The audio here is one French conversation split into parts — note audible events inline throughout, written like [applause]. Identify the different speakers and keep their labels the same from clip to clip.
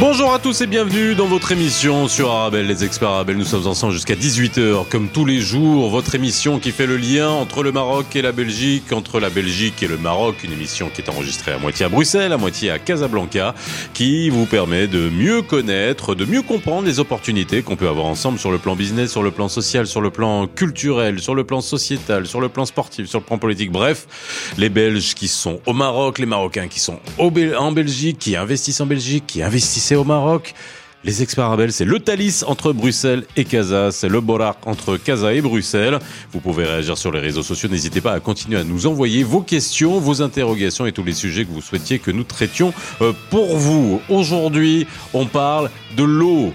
Speaker 1: Bonjour à tous et bienvenue dans votre émission sur Arabelle, les experts Arabelle. Nous sommes ensemble jusqu'à 18h, comme tous les jours. Votre émission qui fait le lien entre le Maroc et la Belgique, entre la Belgique et le Maroc. Une émission qui est enregistrée à moitié à Bruxelles, à moitié à Casablanca, qui vous permet de mieux connaître, de mieux comprendre les opportunités qu'on peut avoir ensemble sur le plan business, sur le plan social, sur le plan culturel, sur le plan sociétal, sur le plan sportif, sur le plan politique. Bref, les Belges qui sont au Maroc, les Marocains qui sont en Belgique, qui investissent en Belgique, qui investissent c'est au Maroc. Les experts Arabelle, c'est le Thalys entre Bruxelles et Casa, c'est le Borak entre Casa et Bruxelles. Vous pouvez réagir sur les réseaux sociaux, n'hésitez pas à continuer à nous envoyer vos questions, vos interrogations et tous les sujets que vous souhaitiez que nous traitions euh, pour vous. Aujourd'hui, on parle de l'eau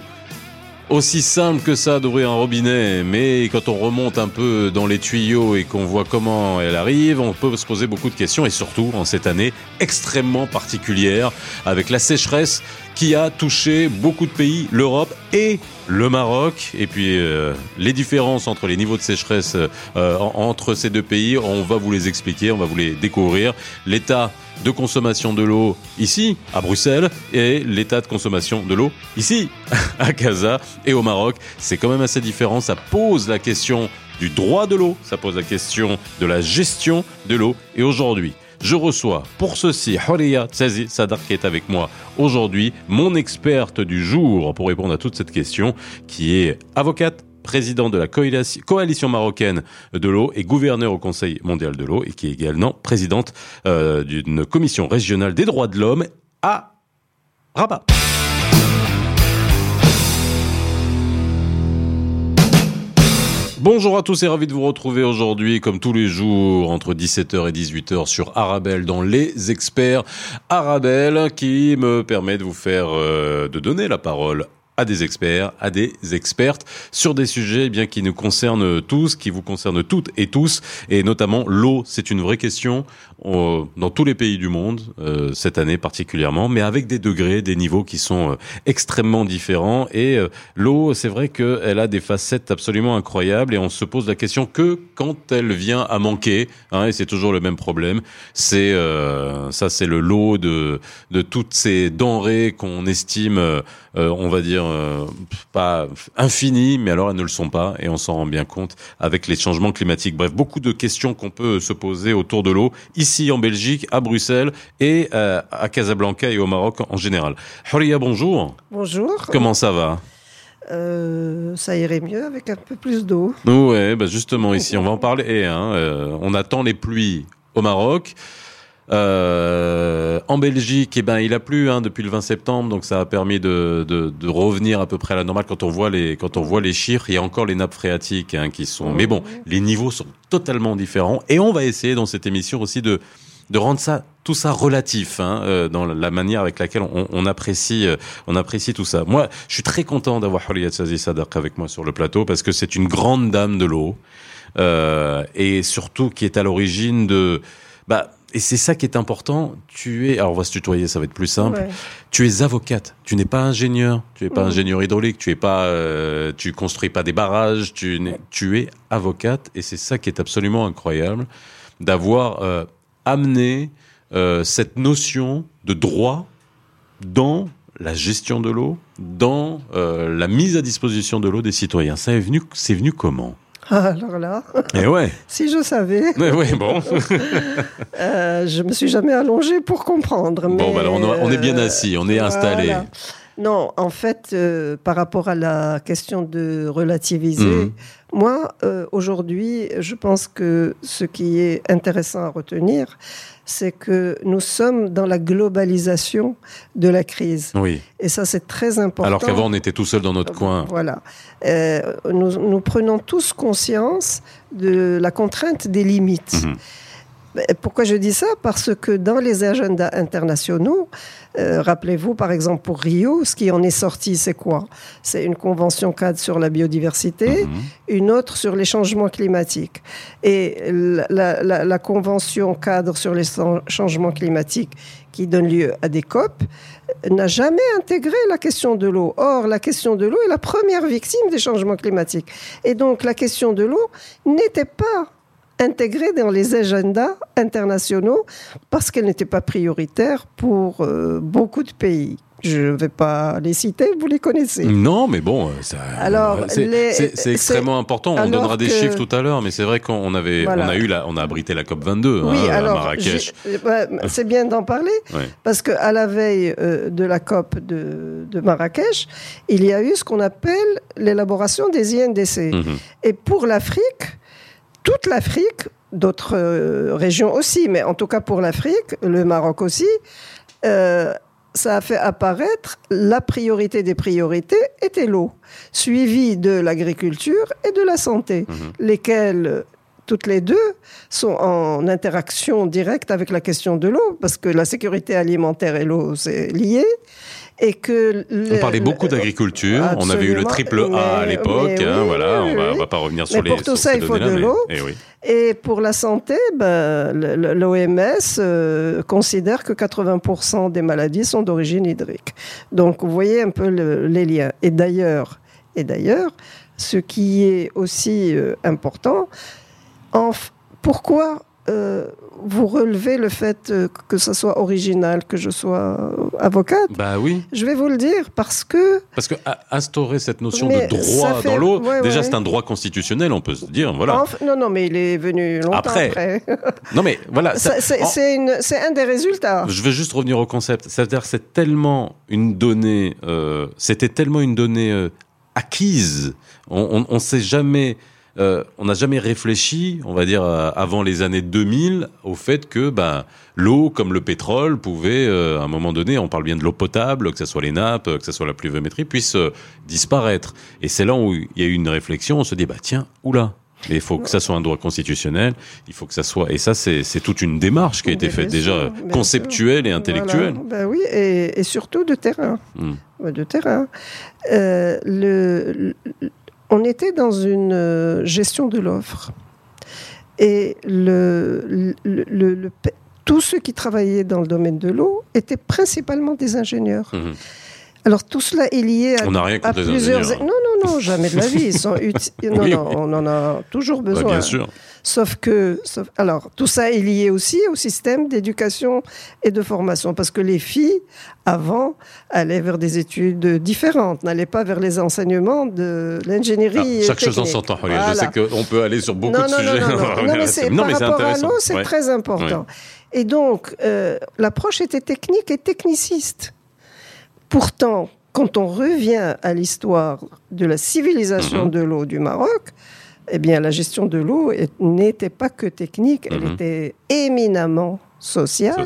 Speaker 1: aussi simple que ça d'ouvrir un robinet, mais quand on remonte un peu dans les tuyaux et qu'on voit comment elle arrive, on peut se poser beaucoup de questions et surtout en cette année extrêmement particulière avec la sécheresse qui a touché beaucoup de pays, l'Europe et le Maroc. Et puis euh, les différences entre les niveaux de sécheresse euh, entre ces deux pays, on va vous les expliquer, on va vous les découvrir. L'état de consommation de l'eau ici, à Bruxelles, et l'état de consommation de l'eau ici, [laughs] à Casa et au Maroc. C'est quand même assez différent. Ça pose la question du droit de l'eau, ça pose la question de la gestion de l'eau. Et aujourd'hui, je reçois pour ceci Horia Tsazi Sadar qui est avec moi aujourd'hui, mon experte du jour pour répondre à toute cette question, qui est avocate, président de la coalition marocaine de l'eau et gouverneur au Conseil mondial de l'eau et qui est également présidente euh, d'une commission régionale des droits de l'homme à Rabat. Bonjour à tous et ravi de vous retrouver aujourd'hui, comme tous les jours, entre 17h et 18h sur Arabelle dans Les Experts Arabelle, qui me permet de vous faire, euh, de donner la parole à des experts, à des expertes sur des sujets eh bien qui nous concernent tous, qui vous concernent toutes et tous, et notamment l'eau. C'est une vraie question euh, dans tous les pays du monde euh, cette année particulièrement, mais avec des degrés, des niveaux qui sont euh, extrêmement différents. Et l'eau, c'est vrai qu'elle a des facettes absolument incroyables, et on se pose la question que quand elle vient à manquer, hein, et c'est toujours le même problème. C'est ça, c'est le lot de de toutes ces denrées qu'on estime, on va dire euh, pas infinies, mais alors elles ne le sont pas, et on s'en rend bien compte avec les changements climatiques. Bref, beaucoup de questions qu'on peut se poser autour de l'eau, en Belgique, à Bruxelles, et euh, à Casablanca et au Maroc en général. Horia, bonjour.
Speaker 2: Bonjour.
Speaker 1: Comment ça va?
Speaker 2: Euh, ça irait mieux avec un peu plus d'eau.
Speaker 1: Oui, bah justement ici, on va en parler. Hein, on attend les pluies au Maroc. Euh, en Belgique, eh ben, il a plu hein, depuis le 20 septembre, donc ça a permis de, de, de, revenir à peu près à la normale. Quand on voit les, quand on voit les chiffres, il y a encore les nappes phréatiques hein, qui sont. Mais bon, les niveaux sont totalement différents. Et on va essayer dans cette émission aussi de de rendre ça tout ça relatif hein, euh, dans la manière avec laquelle on, on apprécie euh, on apprécie tout ça. Moi, je suis très content d'avoir Holiyat Sazi Sadaq avec moi sur le plateau parce que c'est une grande dame de l'eau euh, et surtout qui est à l'origine de bah et c'est ça qui est important. Tu es, alors on va se tutoyer, ça va être plus simple. Tu es avocate. Tu n'es pas ingénieur. Tu n'es pas ingénieur hydraulique. Tu es pas, euh, tu construis pas des barrages. Tu, tu es avocate. Et c'est ça qui est absolument incroyable d'avoir euh, amené euh, cette notion de droit dans la gestion de l'eau, dans la mise à disposition de l'eau des citoyens. Ça est venu, c'est venu comment? [laughs]
Speaker 2: Alors là,
Speaker 1: Et ouais. [laughs]
Speaker 2: si je savais.
Speaker 1: Mais ouais, bon. [laughs]
Speaker 2: euh, je me suis jamais allongée pour comprendre.
Speaker 1: Bon, bah alors, on, on est bien assis, on est installé.
Speaker 2: voilà. Non, en fait, euh, par rapport à la question de relativiser,
Speaker 1: Mhm.
Speaker 2: moi, euh, aujourd'hui, je pense que ce qui est intéressant à retenir, c'est que nous sommes dans la globalisation de la crise.
Speaker 1: Oui.
Speaker 2: Et ça, c'est très important.
Speaker 1: Alors qu'avant, on était tout seul dans notre coin.
Speaker 2: Voilà. Euh, nous, nous prenons tous conscience de la contrainte des limites.
Speaker 1: Mhm.
Speaker 2: Pourquoi je dis ça? Parce que dans les agendas internationaux, euh, rappelez-vous par exemple pour Rio, ce qui en est sorti, c'est quoi? C'est une convention cadre sur la biodiversité, mhm. une autre sur les changements climatiques. Et la, la convention cadre sur les changements climatiques qui donne lieu à des COP n'a jamais intégré la question de l'eau. Or, la question de l'eau est la première victime des changements climatiques. Et donc, la question de l'eau n'était pas intégrée dans les agendas internationaux parce qu'elle n'était pas prioritaire pour euh, beaucoup de pays. Je ne vais pas les citer, vous les connaissez.
Speaker 1: Non, mais bon, Alors, c'est extrêmement important. On donnera des chiffres tout à l'heure, mais c'est vrai qu'on avait, on a eu, la, on a abrité la COP 22 oui, hein, alors, à Marrakech.
Speaker 2: c'est bien d'en parler parce que à la veille euh, de la COP de, de, Marrakech, il y a eu ce qu'on appelle l'élaboration des INDC. Mhm. Et pour l'Afrique, toute l'Afrique, d'autres euh, régions aussi, mais en tout cas pour l'Afrique, le Maroc aussi, euh, ça a fait apparaître la priorité des priorités était l'eau, suivie de l'agriculture et de la santé, mhm. lesquelles toutes les deux sont en interaction directe avec la question de l'eau, parce que la sécurité alimentaire et l'eau, c'est lié et que
Speaker 1: on parlait beaucoup d'agriculture. On avait eu le triple A à l'époque. Hein, voilà, on va, va pas revenir sur
Speaker 2: mais
Speaker 1: les.
Speaker 2: Pour tout ça, il faut de l'eau. Eh et, pour la santé, ben, l'OMS euh, considère que 80% des maladies sont d'origine hydrique. Donc, vous voyez un peu les liens. Et d'ailleurs, et d'ailleurs, ce qui est aussi euh, important, pourquoi euh, vous relevez le fait euh, que ce soit original, que je sois avocate?
Speaker 1: Bah oui.
Speaker 2: Je vais vous le dire parce que.
Speaker 1: Parce que instaurer cette notion de droit dans l'eau, déjà c'est un droit constitutionnel, on peut se dire, voilà.
Speaker 2: non, non, mais il est venu longtemps après. [laughs]
Speaker 1: non, mais voilà.
Speaker 2: C'est un des résultats.
Speaker 1: Je vais juste revenir au concept. C'est-à-dire, c'est tellement une donnée, euh, c'était tellement une donnée acquise. On ne sait jamais euh, on n'a jamais réfléchi, on va dire euh, avant les années 2000, au fait que ben, l'eau, comme le pétrole, pouvait euh, à un moment donné, on parle bien de l'eau potable, que ce soit les nappes, que ce soit la pluviométrie, puisse disparaître. Et c'est là où il y a eu une réflexion. On se dit bah tiens, oula, il faut que ça soit un droit constitutionnel, il faut que ça soit. Et ça, c'est toute une démarche qui a été faite déjà, conceptuelle et intellectuelle.
Speaker 2: Ben oui, et, surtout de terrain. Hmm. De terrain. le, on était dans une euh, gestion de l'offre. Et le, tous ceux qui travaillaient dans le domaine de l'eau étaient principalement des ingénieurs. Mhm. Alors tout cela est lié à,
Speaker 1: on rien
Speaker 2: à plusieurs. Non, non, non, jamais de la vie. Ils sont [laughs] non, non, on en a toujours bah, besoin.
Speaker 1: bien sûr.
Speaker 2: Sauf que, alors, tout ça est lié aussi au système d'éducation et de formation, parce que les filles, avant, allaient vers des études différentes, n'allaient pas vers les enseignements de l'ingénierie.
Speaker 1: Ah, chaque chose en son temps. Je sais qu'on peut aller sur beaucoup de sujets.
Speaker 2: Non, [laughs] mais c'est par rapport à l'eau, c'est très important. Et donc, euh, l'approche était technique et techniciste. Pourtant, quand on revient à l'histoire de la civilisation mhm. de l'eau du Maroc, eh bien, la gestion de l'eau n'était pas que technique, elle mhm. était éminemment sociale,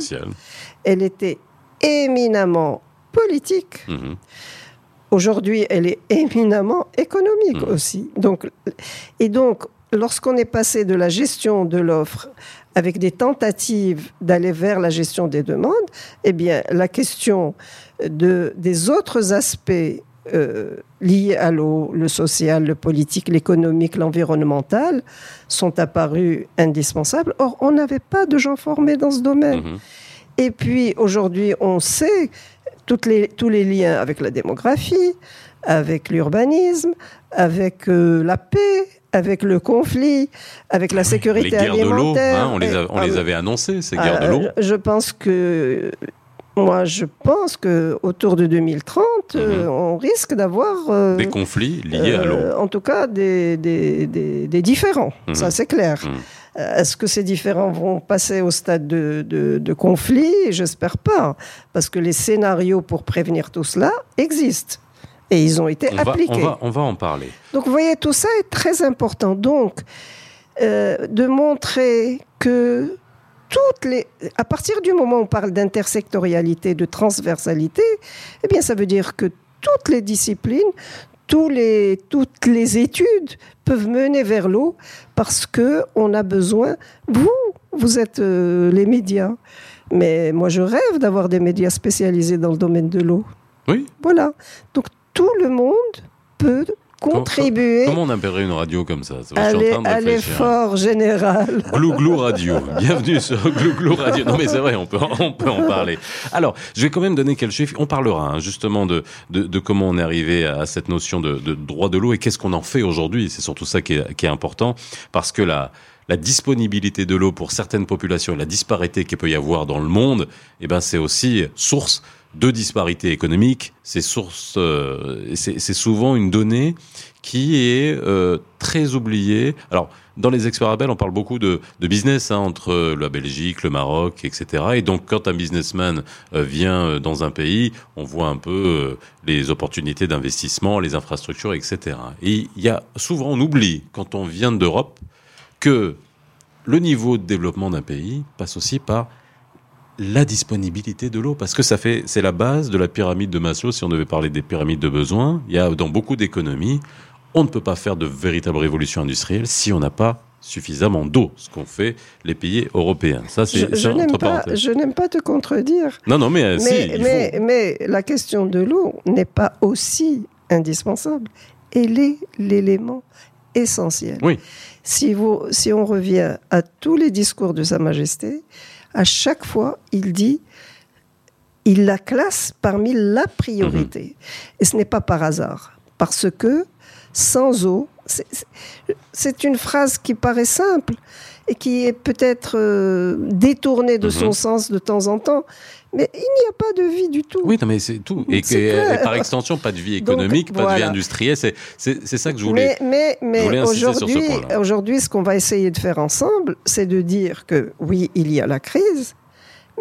Speaker 2: elle était éminemment politique. Mhm. Aujourd'hui, elle est éminemment économique mhm. aussi. Donc, et donc, lorsqu'on est passé de la gestion de l'offre avec des tentatives d'aller vers la gestion des demandes, eh bien, la question de, des autres aspects euh, liés à l'eau, le social, le politique, l'économique, l'environnemental, sont apparus indispensables. Or, on n'avait pas de gens formés dans ce domaine. Mhm. Et puis, aujourd'hui, on sait toutes les, tous les liens avec la démographie, avec l'urbanisme, avec euh, la paix, avec le conflit, avec la sécurité les guerres
Speaker 1: alimentaire.
Speaker 2: De
Speaker 1: l'eau, hein, on, les, on les avait annoncées, ces guerres de l'eau.
Speaker 2: Euh, je pense que moi, je pense que autour de 2030, euh, mhm. on risque d'avoir
Speaker 1: euh, des conflits liés à l'eau. Euh,
Speaker 2: en tout cas, des, des, des, différents. Mhm. Ça, c'est clair. Mhm. Est-ce que ces différents vont passer au stade de, de, de conflit? J'espère pas, parce que les scénarios pour prévenir tout cela existent et ils ont été appliqués.
Speaker 1: on, va, on va en parler.
Speaker 2: Donc, vous voyez, tout ça est très important. Donc, de montrer que toutes les, à partir du moment où on parle d'intersectorialité, de transversalité, eh bien, ça veut dire que toutes les disciplines, tous les, toutes les études peuvent mener vers l'eau parce que on a besoin, vous, vous êtes euh, les médias. Mais moi, je rêve d'avoir des médias spécialisés dans le domaine de l'eau.
Speaker 1: Oui.
Speaker 2: Voilà. Donc tout le monde peut contribuer.
Speaker 1: Comment on appellerait une radio comme ça?
Speaker 2: À l'effort général.
Speaker 1: Glouglou Radio. Bienvenue sur Glouglou Radio. Non mais c'est vrai, on peut, on peut en parler. Alors, je vais quand même donner quelques chiffres. On parlera hein, justement de, de, de, comment on est arrivé à cette notion de, de droit de l'eau et qu'est-ce qu'on en fait aujourd'hui. C'est surtout ça qui est, qui est important parce que la la disponibilité de l'eau pour certaines populations et la disparité qu'il peut y avoir dans le monde, eh ben c'est aussi source de disparités économiques, c'est source, euh, c'est souvent une donnée qui est euh, très oubliée. Alors, dans les experts on parle beaucoup de, de business hein, entre la Belgique, le Maroc, etc. Et donc, quand un businessman euh, vient dans un pays, on voit un peu les opportunités d'investissement, les infrastructures, etc. Et il y a souvent, on oublie quand on vient d'Europe que le niveau de développement d'un pays passe aussi par la disponibilité de l'eau, parce que ça fait, c'est la base de la pyramide de Maslow. Si on devait parler des pyramides de besoins, il y a dans beaucoup d'économies, on ne peut pas faire de véritable révolution industrielle si on n'a pas suffisamment d'eau, ce qu'ont fait les pays européens. Ça, c'est
Speaker 2: je, je n'aime pas, je n'aime pas te contredire.
Speaker 1: Non, non, mais,
Speaker 2: mais, mais, mais la question de l'eau n'est pas aussi indispensable. Elle est l'élément essentiel.
Speaker 1: Oui.
Speaker 2: Si, vous, si on revient à tous les discours de Sa Majesté, à chaque fois, il dit, il la classe parmi la priorité. Mhm. Et ce n'est pas par hasard, parce que sans eau, c'est une phrase qui paraît simple et qui est peut-être euh, détournée de son mhm. sens de temps en temps. Mais il n'y a pas de vie du tout.
Speaker 1: Oui, mais c'est tout. Et, [laughs] par extension, pas de vie économique, pas de vie industrielle. C'est ça que je voulais.
Speaker 2: Mais, mais, mais aujourd'hui, ce qu'on va essayer de faire ensemble, c'est de dire que oui, il y a la crise,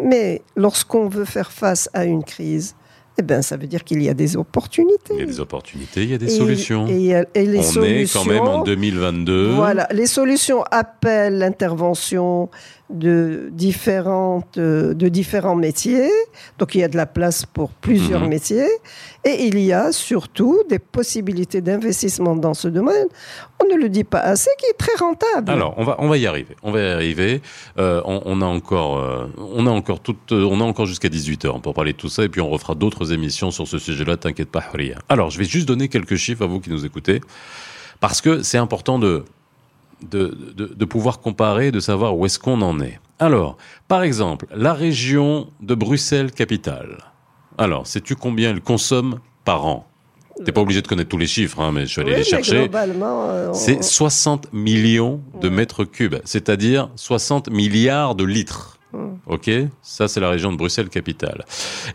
Speaker 2: mais lorsqu'on veut faire face à une crise, eh ben, ça veut dire qu'il y a des opportunités.
Speaker 1: Il y a des opportunités, il y a des solutions.
Speaker 2: Et, les
Speaker 1: On est quand même en 2022.
Speaker 2: Voilà, les solutions appellent l'intervention de, différentes, euh, de différents métiers. Donc il y a de la place pour plusieurs mhm. métiers. Et il y a surtout des possibilités d'investissement dans ce domaine. On ne le dit pas assez, qui est très rentable.
Speaker 1: Alors on va, on va y arriver. On va y arriver. Euh, on, a encore, euh, on a encore toute, on a encore jusqu'à 18 h pour parler de tout ça. Et puis on refera d'autres émissions sur ce sujet-là. T'inquiète pas, rien. Alors je vais juste donner quelques chiffres à vous qui nous écoutez. Parce que c'est important de, de, pouvoir comparer, de savoir où est-ce qu'on en est. Alors, par exemple, la région de Bruxelles-Capitale. Alors, sais-tu combien elle consomme par an? T'es pas obligé de connaître tous les chiffres, hein, mais je suis allé les chercher.
Speaker 2: Euh,
Speaker 1: C'est 60 millions de mètres cubes, c'est-à-dire 60 milliards de litres. Ok? Ça, c'est la région de Bruxelles-Capitale.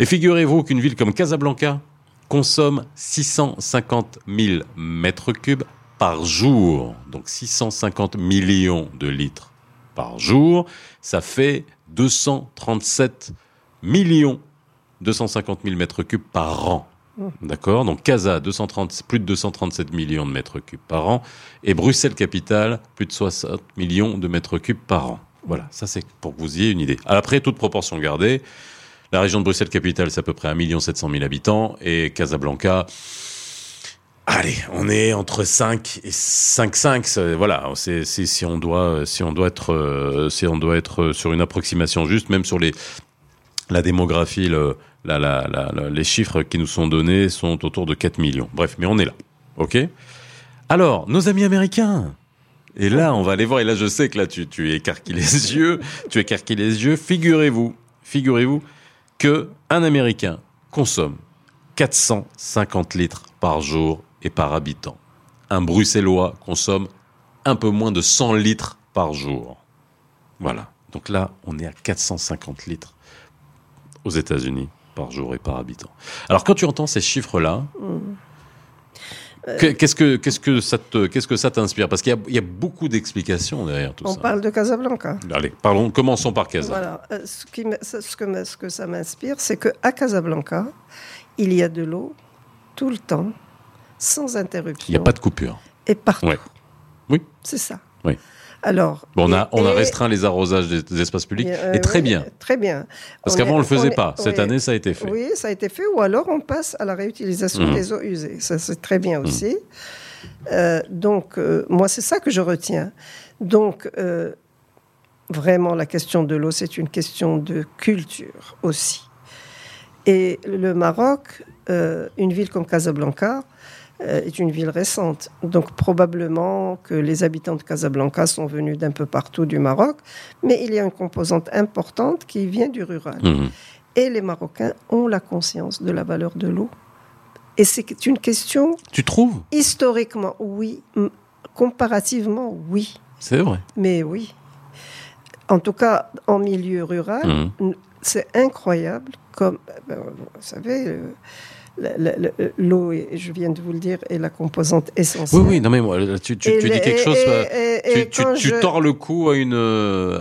Speaker 1: Et figurez-vous qu'une ville comme Casablanca consomme 650 000 mètres cubes par jour, donc 650 millions de litres par jour, ça fait 237 millions 250 000 mètres cubes par an. D'accord? Donc Casa, 230, plus de 237 millions de mètres cubes par an. Et Bruxelles Capitale, plus de 60 millions de mètres cubes par an. Voilà, ça c'est pour que vous ayez une idée. Après, toute proportion gardée, la région de Bruxelles Capitale, c'est à peu près 1 700 000 habitants. Et Casablanca, Allez, on est entre 5 et 5,5. Voilà, c'est si on doit si on doit être euh, si on doit être sur une approximation juste, même sur les la démographie, les chiffres qui nous sont donnés sont autour de 4 millions. Bref, mais on est là, ok? Alors, nos amis américains. Et là, on va aller voir. Et là, je sais que là, tu, tu écarquilles les [laughs] yeux. Tu écarquilles les yeux. Figurez-vous, figurez-vous que un Américain consomme 450 litres par jour et par habitant. Un Bruxellois consomme un peu moins de 100 litres par jour. Voilà. Donc là, on est à 450 litres aux États-Unis par jour et par habitant. Alors quand tu entends ces chiffres-là, qu'est-ce que qu'est-ce que ça qu'est-ce que ça t'inspire? Parce qu'il y, a beaucoup d'explications derrière tout
Speaker 2: ça. On parle de Casablanca.
Speaker 1: Allez, parlons. Commençons par Casablanca.
Speaker 2: Voilà. Euh, ce, qui, ce, que, ce que ça m'inspire, c'est que à Casablanca, il y a de l'eau tout le temps sans interruption.
Speaker 1: Il n'y a pas de coupure.
Speaker 2: Et partout.
Speaker 1: Oui.
Speaker 2: C'est ça.
Speaker 1: Oui.
Speaker 2: Alors,
Speaker 1: on, a, on a restreint les arrosages des, espaces publics, euh, et très bien.
Speaker 2: Très bien.
Speaker 1: Parce qu'avant, on ne le faisait pas. Cette année, ça a été fait.
Speaker 2: Oui, ça a été fait. Ou alors, on passe à la réutilisation mmh. des eaux usées. Ça, c'est très bien mmh. aussi. Euh, donc, euh, moi, c'est ça que je retiens. Donc, vraiment la question de l'eau, c'est une question de culture aussi. Et le Maroc, une ville comme Casablanca, est une ville récente. Donc probablement que les habitants de Casablanca sont venus d'un peu partout du Maroc, mais il y a une composante importante qui vient du rural. Mmh. Et les Marocains ont la conscience de la valeur de l'eau. Et c'est une question...
Speaker 1: Tu trouves?
Speaker 2: Historiquement, oui. Comparativement, oui.
Speaker 1: C'est vrai.
Speaker 2: Mais oui. En tout cas, en milieu rural, mmh. c'est incroyable comme, ben, vous savez, euh, l'eau, je viens de vous le dire, est la composante essentielle.
Speaker 1: Oui, oui, non mais moi, tu, tu, dis quelque chose, tu, tu, tords le coup à une,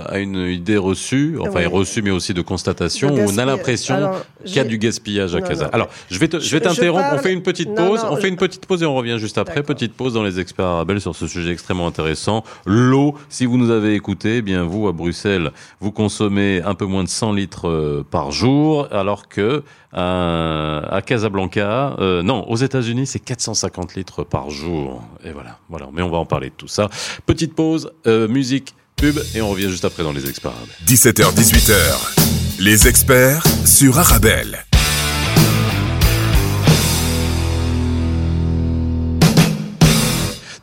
Speaker 1: à une idée reçue, enfin reçue mais aussi de constatation, où on a l'impression qu'il y a du gaspillage à Casa. Alors, je vais je vais t'interrompre, on fait une petite pause, on fait une petite pause et on revient juste après. Petite pause dans les experts arabes sur ce sujet extrêmement intéressant. L'eau, si vous nous avez écouté, eh bien vous, à Bruxelles, vous consommez un peu moins de 100 litres euh, par jour, alors que euh, à Casablanca, euh, non, aux États-Unis, c'est 450 litres par jour. Et voilà, voilà. Mais on va en parler de tout ça. Petite pause, euh, musique, pub, et on revient juste après dans les experts.
Speaker 3: 17h, 18h. Les experts sur Arabelle.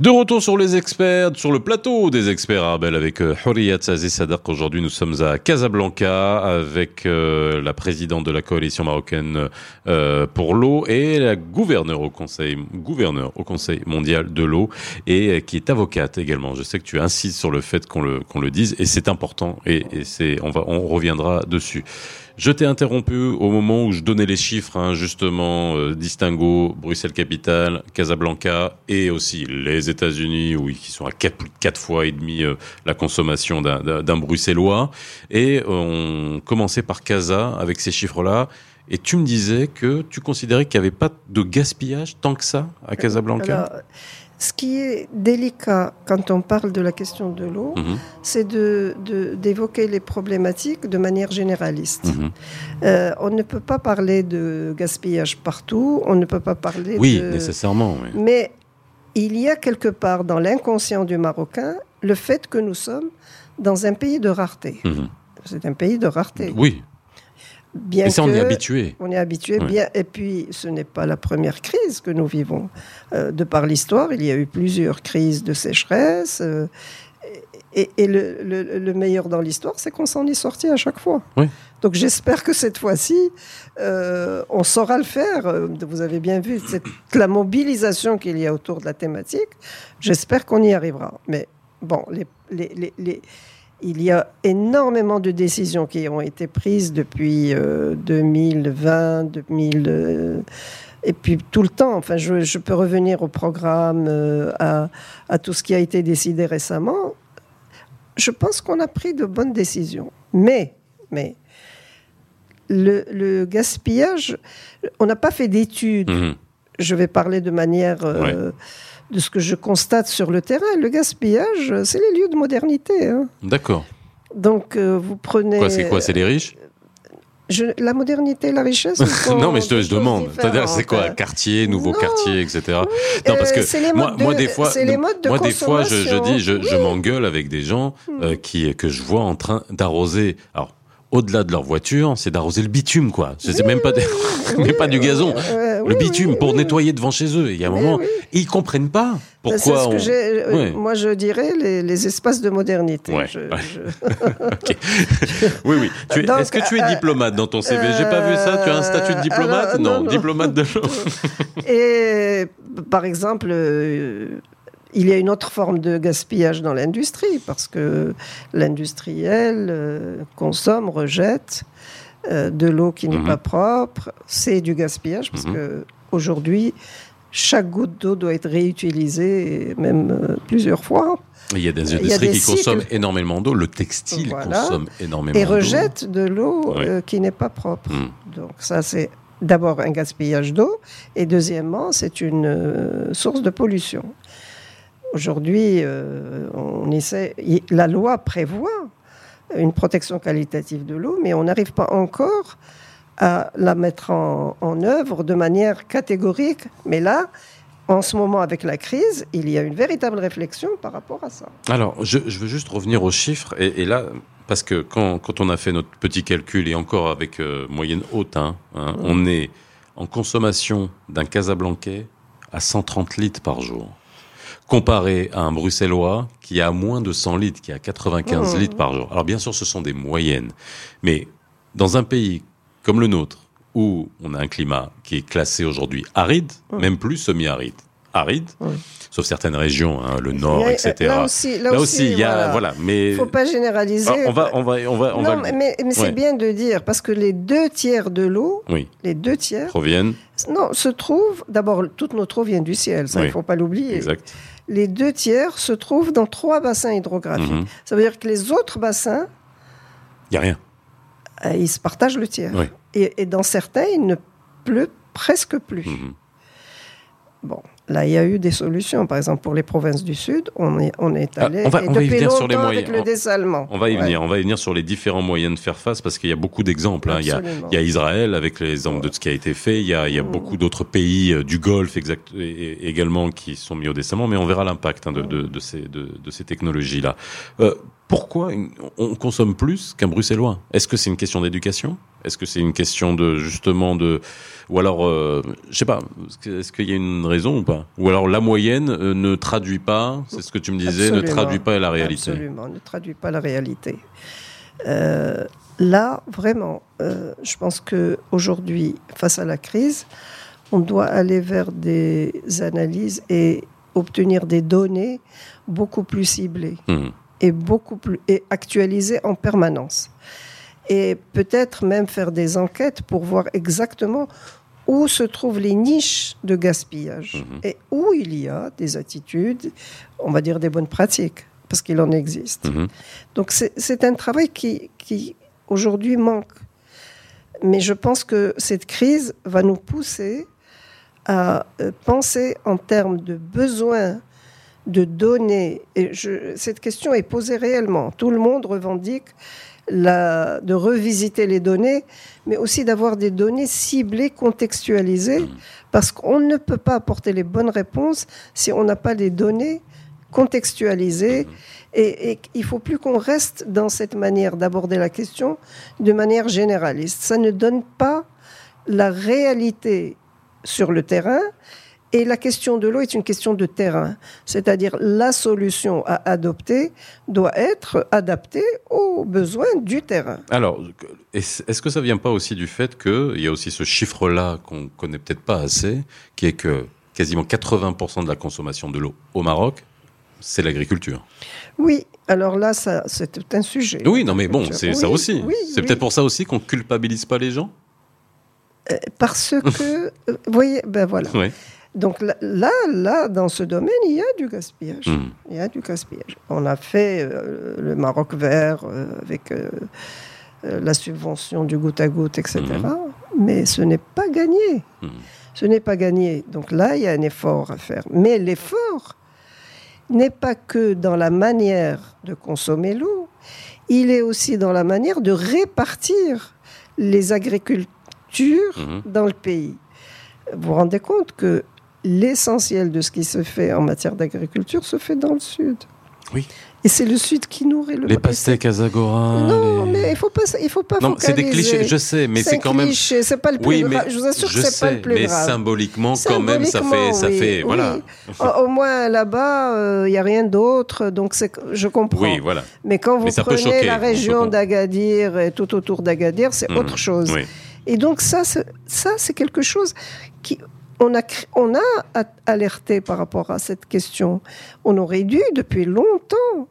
Speaker 1: De retour sur les experts, sur le plateau des experts Arbel avec euh, Houriyat Sadaq. Aujourd'hui, nous sommes à Casablanca avec euh, la présidente de la coalition marocaine euh, pour l'eau et la gouverneure au conseil, gouverneur au conseil mondial de l'eau et qui est avocate également. Je sais que tu insistes sur le fait qu'on le, qu'on le dise et c'est important et, et c'est, on va, on reviendra dessus. Je t'ai interrompu au moment où je donnais les chiffres, hein, justement, euh, distingo, Bruxelles-Capitale, Casablanca et aussi les États-Unis, où qui sont à quatre, quatre fois et demi euh, la consommation d'un Bruxellois. Et on commençait par Casa avec ces chiffres-là. Et tu me disais que tu considérais qu'il n'y avait pas de gaspillage tant que ça à Casablanca?
Speaker 2: Ce qui est délicat quand on parle de la question de l'eau, mhm. c'est d'évoquer de, les problématiques de manière généraliste. Mhm. Euh, on ne peut pas parler de gaspillage partout, on ne peut pas parler
Speaker 1: oui, nécessairement. Oui.
Speaker 2: Mais il y a quelque part dans l'inconscient du Marocain le fait que nous sommes dans un pays de rareté. Mhm. C'est un pays de rareté.
Speaker 1: Oui.
Speaker 2: Bien
Speaker 1: ça, on est habitué.
Speaker 2: On est habitué. Bien, et puis, ce n'est pas la première crise que nous vivons. Euh, de par l'histoire, il y a eu plusieurs crises de sécheresse. Euh, et, le, meilleur dans l'histoire, c'est qu'on s'en est sorti à chaque fois. Donc j'espère que cette fois-ci, euh, on saura le faire. Vous avez bien vu la mobilisation qu'il y a autour de la thématique. J'espère qu'on y arrivera. Mais bon, les, les il y a énormément de décisions qui ont été prises depuis 2020, euh, 2000, euh, et puis tout le temps. Enfin, je, peux revenir au programme, euh, à, tout ce qui a été décidé récemment. Je pense qu'on a pris de bonnes décisions. Mais, mais le, gaspillage, on n'a pas fait d'études. Mmh. Je vais parler de manière de ce que je constate sur le terrain. Le gaspillage, c'est les lieux de modernité. Hein.
Speaker 1: D'accord.
Speaker 2: Donc, euh, vous prenez.
Speaker 1: Quoi, c'est quoi C'est les riches?
Speaker 2: je, la modernité, la richesse [laughs]
Speaker 1: Non, mais je te demande. C'est-à-dire, c'est quoi Quartier, nouveau quartier, etc. non, parce que euh, moi, moi, des fois, moi, des fois, je, je dis, je, je m'engueule avec des gens hmm. euh, qui que je vois en train d'arroser. Alors, au-delà de leur voiture, c'est d'arroser le bitume, quoi. C'est même pas, [laughs] mais pas du gazon. le bitume pour nettoyer devant chez eux. Il y a un moment, ils comprennent pas pourquoi.
Speaker 2: Ce que euh, Moi, je dirais les, espaces de modernité. [laughs]
Speaker 1: oui, oui. Est-ce que tu es euh, diplomate dans ton CV J'ai pas vu ça. Tu as un statut de diplomate? non, diplomate de l'eau.
Speaker 2: Et par exemple, euh, il y a une autre forme de gaspillage dans l'industrie, parce que l'industriel euh, consomme, rejette euh, de l'eau qui n'est mhm. pas propre. C'est du gaspillage, parce qu'aujourd'hui, mhm. que aujourd'hui, chaque goutte d'eau doit être réutilisée, même euh, plusieurs fois.
Speaker 1: Il y a des industries qui consomment énormément d'eau. Le textile consomme énormément d'eau.
Speaker 2: Et rejette de l'eau qui n'est pas propre. Mhm. Donc ça, c'est d'abord un gaspillage d'eau, et deuxièmement, c'est une source de pollution. Aujourd'hui, euh, on essaie, la loi prévoit une protection qualitative de l'eau, mais on n'arrive pas encore à la mettre en, œuvre de manière catégorique. Mais là, en ce moment, avec la crise, il y a une véritable réflexion par rapport à ça.
Speaker 1: Alors, je, veux juste revenir aux chiffres. Et, là, parce que quand, quand, on a fait notre petit calcul, et encore avec euh, moyenne haute, hein, hein on est en consommation d'un Casablancais à 130 litres par jour. Comparé à un Bruxellois qui a moins de 100 litres, qui a 95 litres par jour. Alors bien sûr, ce sont des moyennes. Mais dans un pays comme le nôtre, où on a un climat qui est classé aujourd'hui aride, même plus semi-aride, aride, sauf certaines régions, hein, le nord, etc.
Speaker 2: Là aussi, là, aussi, il y a, voilà. mais faut pas généraliser.
Speaker 1: on va, on va, on va, on non,
Speaker 2: mais, mais c'est bien de dire parce que les deux tiers de l'eau, oui. les deux tiers
Speaker 1: proviennent.
Speaker 2: Non, se trouvent. D'abord, toute notre eau vient du ciel, ça, il ne faut pas l'oublier.
Speaker 1: Exact.
Speaker 2: Les deux tiers se trouvent dans trois bassins hydrographiques. Mhm. Ça veut dire que les autres bassins,
Speaker 1: il y a rien.
Speaker 2: Euh, ils se partagent le tiers. Et, dans certains, il ne pleut presque plus. Mhm. Bon, Là, il y a eu des solutions. Par exemple, pour les provinces du Sud, on est, on est ah, allé
Speaker 1: on va, on va y venir sur les moyens.
Speaker 2: avec le dessalement.
Speaker 1: On va y venir. On va y venir sur les différents moyens de faire face parce qu'il y a beaucoup d'exemples. Hein. Il, y a, il, y a, Israël avec les exemples de ce qui a été fait. Il y a, il y a mm. beaucoup d'autres pays euh, du Golfe exact, également qui sont mis au dessalement. Mais on verra l'impact hein, de, de, de, ces, de, de ces technologies-là. Euh, pourquoi on consomme plus qu'un Bruxellois? Est-ce que c'est une question d'éducation? Est-ce que c'est une question de justement de ou alors euh, je sais pas est-ce qu'il y a une raison ou pas? Ou alors la moyenne euh, ne traduit pas, c'est ce que tu me disais, ne traduit pas la réalité.
Speaker 2: Absolument, ne traduit pas la réalité. Euh, là, vraiment, je pense que aujourd'hui, face à la crise, on doit aller vers des analyses et obtenir des données beaucoup plus ciblées. Mmh et beaucoup plus et actualisé en permanence. Et peut-être même faire des enquêtes pour voir exactement où se trouvent les niches de gaspillage mhm. et où il y a des attitudes, on va dire des bonnes pratiques, parce qu'il en existe. Mhm. Donc c'est un travail qui, qui aujourd'hui manque. Mais je pense que cette crise va nous pousser à euh, penser en termes de besoins de donner, et cette question est posée réellement, tout le monde revendique la, de revisiter les données, mais aussi d'avoir des données ciblées, contextualisées, mmh. parce qu'on ne peut pas apporter les bonnes réponses si on n'a pas les données contextualisées. Mmh. Et, et il faut plus qu'on reste dans cette manière d'aborder la question de manière généraliste. Ça ne donne pas la réalité sur le terrain et la question de l'eau est une question de terrain, c'est-à-dire la solution à adopter doit être adaptée aux besoins du terrain.
Speaker 1: Alors, est-ce que ça vient pas aussi du fait qu'il y a aussi ce chiffre-là qu'on connaît peut-être pas assez, qui est que quasiment 80% de la consommation de l'eau au Maroc, c'est l'agriculture?
Speaker 2: Oui, alors là, c'est un sujet.
Speaker 1: Oui, non, mais bon, c'est ça aussi. c'est peut-être pour ça aussi qu'on culpabilise pas les gens?
Speaker 2: Euh, parce que, euh, vous voyez, ben voilà. Oui. Donc là, là, dans ce domaine, il y a du gaspillage. Hmm. Il y a du gaspillage. On a fait euh, le Maroc vert euh, avec euh, la subvention du goutte à goutte, etc. Hmm. Mais ce n'est pas gagné. Hmm. Ce n'est pas gagné. Donc là, il y a un effort à faire. Mais l'effort n'est pas que dans la manière de consommer l'eau, il est aussi dans la manière de répartir les agricultures dans le pays. Vous vous rendez compte que l'essentiel de ce qui se fait en matière d'agriculture se fait dans le sud.
Speaker 1: Oui.
Speaker 2: Et c'est le Sud qui nourrit le
Speaker 1: Les pastèques à Zagora.
Speaker 2: Non, mais il faut pas, il faut pas. Non,
Speaker 1: c'est des clichés. Je sais, mais c'est quand même.
Speaker 2: C'est pas le plus oui, grave. Je vous assure que c'est pas le plus
Speaker 1: mais symboliquement, quand même, ça fait, ça fait, voilà.
Speaker 2: Au, moins là-bas, il euh, n'y a rien d'autre, donc je comprends.
Speaker 1: Oui, voilà.
Speaker 2: Mais quand vous prenez la région d'Agadir et tout autour d'Agadir, c'est mmh, autre chose. Et donc ça, ça, c'est quelque chose qui on a, on a alerté par rapport à cette question. On aurait dû, depuis longtemps,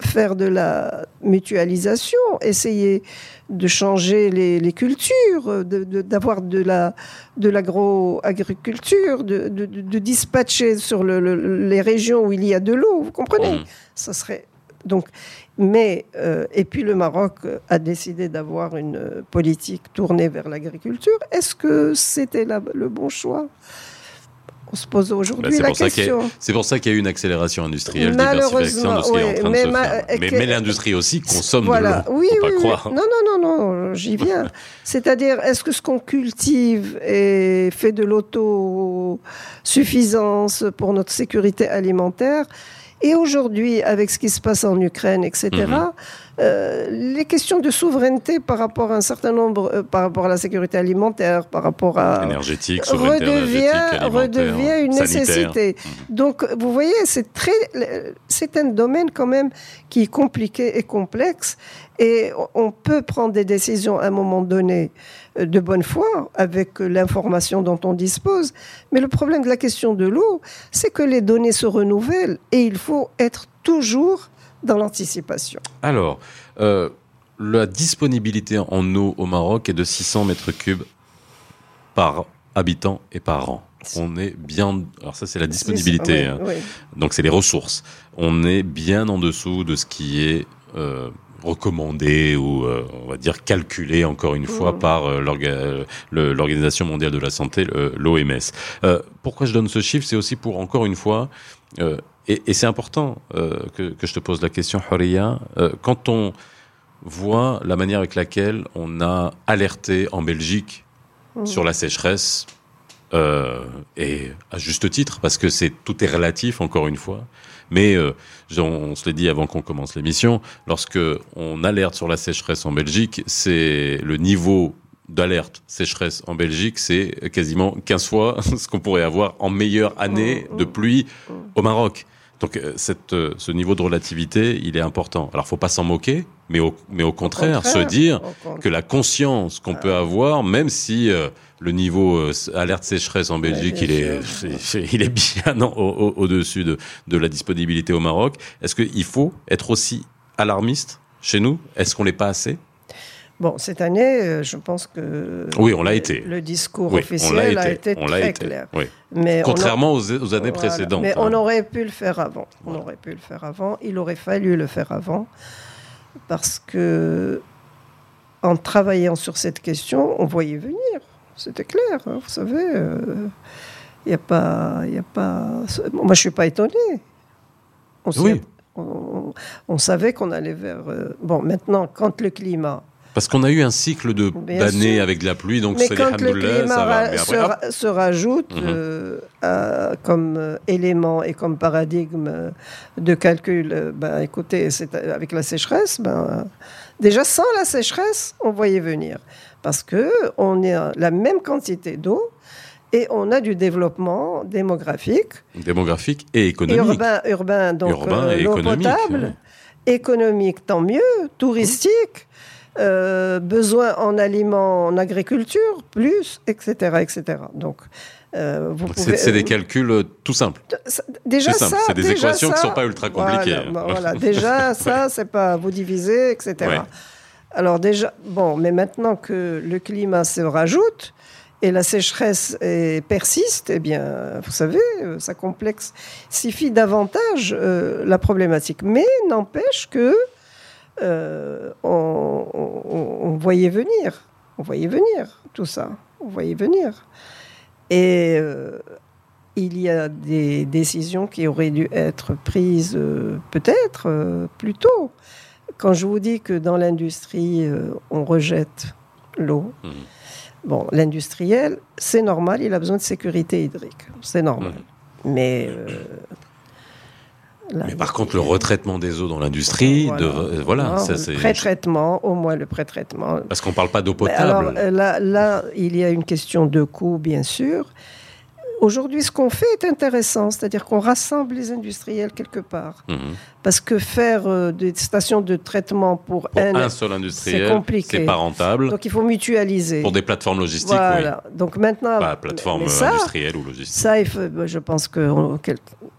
Speaker 2: faire de la mutualisation, essayer de changer les, cultures, d'avoir de l'agro-agriculture, de, dispatcher sur les régions où il y a de l'eau. Vous comprenez? Mmh. Ça serait donc, mais euh, et puis le Maroc a décidé d'avoir une politique tournée vers l'agriculture. Est-ce que c'était le bon choix? On se pose aujourd'hui bah, la question.
Speaker 1: C'est pour ça qu'il y a eu une accélération industrielle, diversification de ce qui est en train de se faire. Mais, l'industrie aussi consomme de l'eau.
Speaker 2: Oui,
Speaker 1: oui,
Speaker 2: pas croire. Non, non, non, non, j'y viens. [laughs] C'est-à-dire, est-ce que ce qu'on cultive est fait de l'autosuffisance pour notre sécurité alimentaire et aujourd'hui, avec ce qui se passe en Ukraine, etc.. euh, les questions de souveraineté par rapport à un certain nombre, euh, par rapport à la sécurité alimentaire, par rapport à
Speaker 1: énergétique,
Speaker 2: redevient, redevient une nécessité. Mmh. Donc, vous voyez, c'est très, c'est un domaine quand même qui est compliqué et complexe, et on peut prendre des décisions à un moment donné euh, de bonne foi avec l'information dont on dispose. Mais le problème de la question de l'eau, c'est que les données se renouvellent et il faut être toujours dans l'anticipation.
Speaker 1: Alors, euh, la disponibilité en eau au Maroc est de 600 mètres cubes par habitant et par an. On est bien. Alors ça, c'est la disponibilité. Hein. Donc c'est les ressources. On est bien en dessous de ce qui est euh, recommandé ou euh, on va dire calculé encore une fois mmh. par l'Organisation mondiale de la santé, l'OMS. pourquoi je donne ce chiffre? C'est aussi pour encore une fois et, c'est important euh, que, je te pose la question, Horia. Euh, quand on voit la manière avec laquelle on a alerté en Belgique mmh. sur la sécheresse, euh, et à juste titre, parce que c'est tout est relatif, encore une fois. Mais on, se l'est dit avant qu'on commence l'émission, lorsque on alerte sur la sécheresse en Belgique, c'est le niveau d'alerte sécheresse en Belgique, c'est quasiment 15 fois [laughs] ce qu'on pourrait avoir en meilleure année mmh. de pluie au Maroc. Donc euh, cette, euh, ce niveau de relativité, il est important. Alors, faut pas s'en moquer, mais au, mais au contraire, se dire que la conscience qu'on peut avoir, même si euh, le niveau alerte sécheresse en Belgique, [laughs] il, est, il est bien au-dessus de, de la disponibilité au Maroc, est-ce qu'il faut être aussi alarmiste chez nous? Est-ce qu'on l'est pas assez?
Speaker 2: Bon, cette année, euh, je pense que
Speaker 1: oui, on l'a été.
Speaker 2: Le discours officiel a été, très clair.
Speaker 1: Mais Contrairement aux, années précédentes.
Speaker 2: Mais on hein. aurait pu le faire avant. On aurait pu le faire avant. Il aurait fallu le faire avant parce que en travaillant sur cette question, on voyait venir. C'était clair. Hein, vous savez, il euh, n'y a pas, il a pas. Moi, je suis pas étonné. On, oui. on, savait qu'on allait vers. Euh, bon, maintenant, quand le climat
Speaker 1: parce qu'on a eu un cycle d'années avec de la pluie, donc
Speaker 2: mais quand le climat se, rajoute mhm. euh, comme euh, élément et comme paradigme de calcul, ben, écoutez, c'est avec la sécheresse, ben, déjà sans la sécheresse, on voyait venir. Parce que on a la même quantité d'eau, et on a du développement démographique.
Speaker 1: Démographique et économique.
Speaker 2: Urbain, urbain donc urbain euh, l'eau potable. Économique, tant mieux. Touristique. Euh, besoin en aliments, en agriculture, plus, etc. etc. Donc,
Speaker 1: euh, c'est des calculs euh, tout simples.
Speaker 2: Déjà ça,
Speaker 1: c'est des équations qui ne sont pas ultra compliquées.
Speaker 2: Voilà, déjà [laughs] ça, c'est pas vous diviser, etc. Alors déjà, bon, mais maintenant que le climat se rajoute et la sécheresse persiste, eh bien, vous savez, ça complexifie davantage la problématique. Mais n'empêche que euh, on, voyait venir, on voyait venir tout ça, on voyait venir. Et euh, il y a des décisions qui auraient dû être prises euh, peut-être plus tôt. Quand je vous dis que dans l'industrie, on rejette l'eau, mmh. bon, l'industriel, c'est normal, il a besoin de sécurité hydrique, c'est normal. Mmh. Mais
Speaker 1: mais par contre, le retraitement des eaux dans l'industrie, voilà,
Speaker 2: ça c'est. Pré-traitement, au moins le pré-traitement.
Speaker 1: Parce qu'on ne parle pas d'eau potable.
Speaker 2: Alors là, là, il y a une question de coût, bien sûr. Aujourd'hui, ce qu'on fait est intéressant, c'est-à-dire qu'on rassemble les industriels quelque part. Mhm. Parce que faire euh, des stations de traitement pour,
Speaker 1: un, seul industriel, c'est compliqué. C'est pas rentable.
Speaker 2: Donc il faut mutualiser.
Speaker 1: Pour des plateformes logistiques, voilà.
Speaker 2: Donc maintenant,
Speaker 1: pas plateforme industrielle ou logistique.
Speaker 2: Ça, je pense qu'on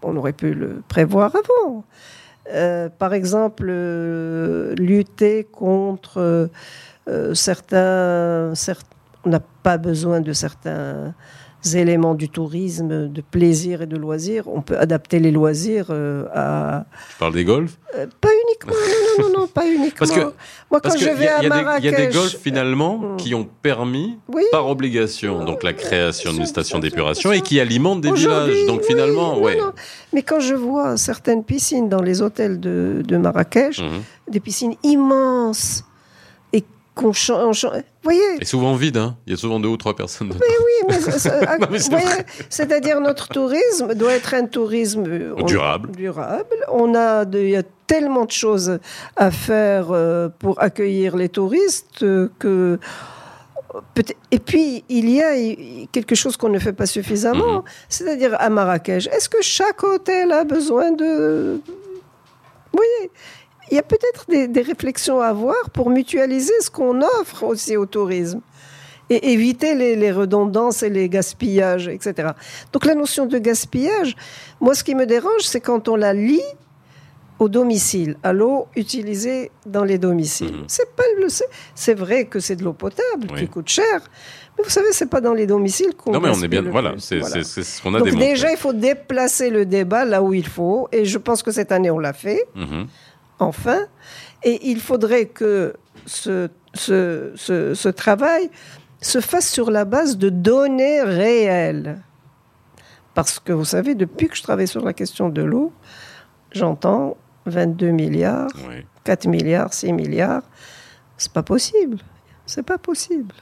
Speaker 2: on aurait pu le prévoir avant. Euh, par exemple, euh, lutter contre certains, certains, on n'a pas besoin de certains éléments du tourisme, de plaisir et de loisirs, on peut adapter les loisirs euh, à.
Speaker 1: Tu parles des golfs?
Speaker 2: Euh, Pas uniquement, non, non, non, pas [laughs] uniquement. Parce que, Moi, quand je vais à Marrakech.
Speaker 1: Il y a des golfs finalement mm. qui ont permis, par obligation, donc la création d'une station d'épuration et qui alimentent des villages. Donc finalement, ouais.
Speaker 2: Mais quand je vois certaines piscines dans les hôtels de, Marrakech, mm-hmm. des piscines immenses qu'on change. Voyez
Speaker 1: Et souvent vide, hein Il y a souvent deux ou trois personnes.
Speaker 2: Mais oui, mais, [laughs] c'est-à-dire notre tourisme doit être un tourisme
Speaker 1: durable.
Speaker 2: durable. On a, il y a tellement de choses à faire euh, pour accueillir les touristes que. Et puis, il y a quelque chose qu'on ne fait pas suffisamment, mhm. c'est-à-dire à Marrakech. Est-ce que chaque hôtel a besoin de... Vous voyez il y a peut-être des, réflexions à avoir pour mutualiser ce qu'on offre aussi au tourisme et éviter les, redondances et les gaspillages, etc. Donc la notion de gaspillage, moi ce qui me dérange, c'est quand on la lie au domicile, à l'eau utilisée dans les domiciles. Mhm. C'est pas c'est vrai que c'est de l'eau potable qui coûte cher, mais vous savez, c'est pas dans les domiciles qu'on.
Speaker 1: Non, mais on est bien. Voilà, c'est ce qu'on a
Speaker 2: Donc déjà, il faut déplacer le débat là où il faut, et je pense que cette année on l'a fait. Mhm enfin, et il faudrait que ce, ce, travail se fasse sur la base de données réelles. Parce que vous savez, depuis que je travaille sur la question de l'eau, j'entends 22 milliards, 4 milliards, 6 milliards. C'est pas possible. C'est pas possible.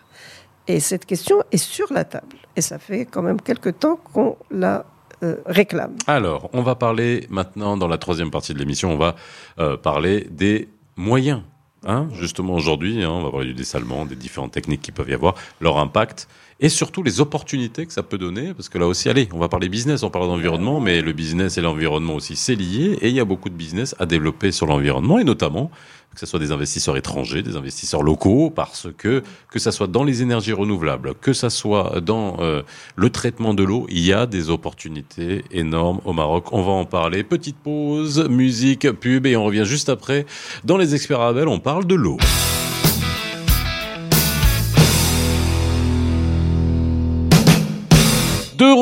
Speaker 2: Et cette question est sur la table. Et ça fait quand même quelque temps qu'on la euh, réclame.
Speaker 1: Alors, on va parler maintenant, dans la troisième partie de l'émission, on va euh, parler des moyens. Hein, justement, aujourd'hui, hein, on va parler du dessalement, des différentes techniques qui peuvent y avoir, leur impact et surtout les opportunités que ça peut donner, parce que là aussi, allez, on va parler business, on parle d'environnement, mais le business et l'environnement aussi, c'est lié, et il y a beaucoup de business à développer sur l'environnement, et notamment que ce soit des investisseurs étrangers, des investisseurs locaux, parce que que ça soit dans les énergies renouvelables, que ça soit dans euh, le traitement de l'eau, il y a des opportunités énormes au Maroc. On va en parler. Petite pause, musique, pub, et on revient juste après. Dans les experts Abel, on parle de l'eau.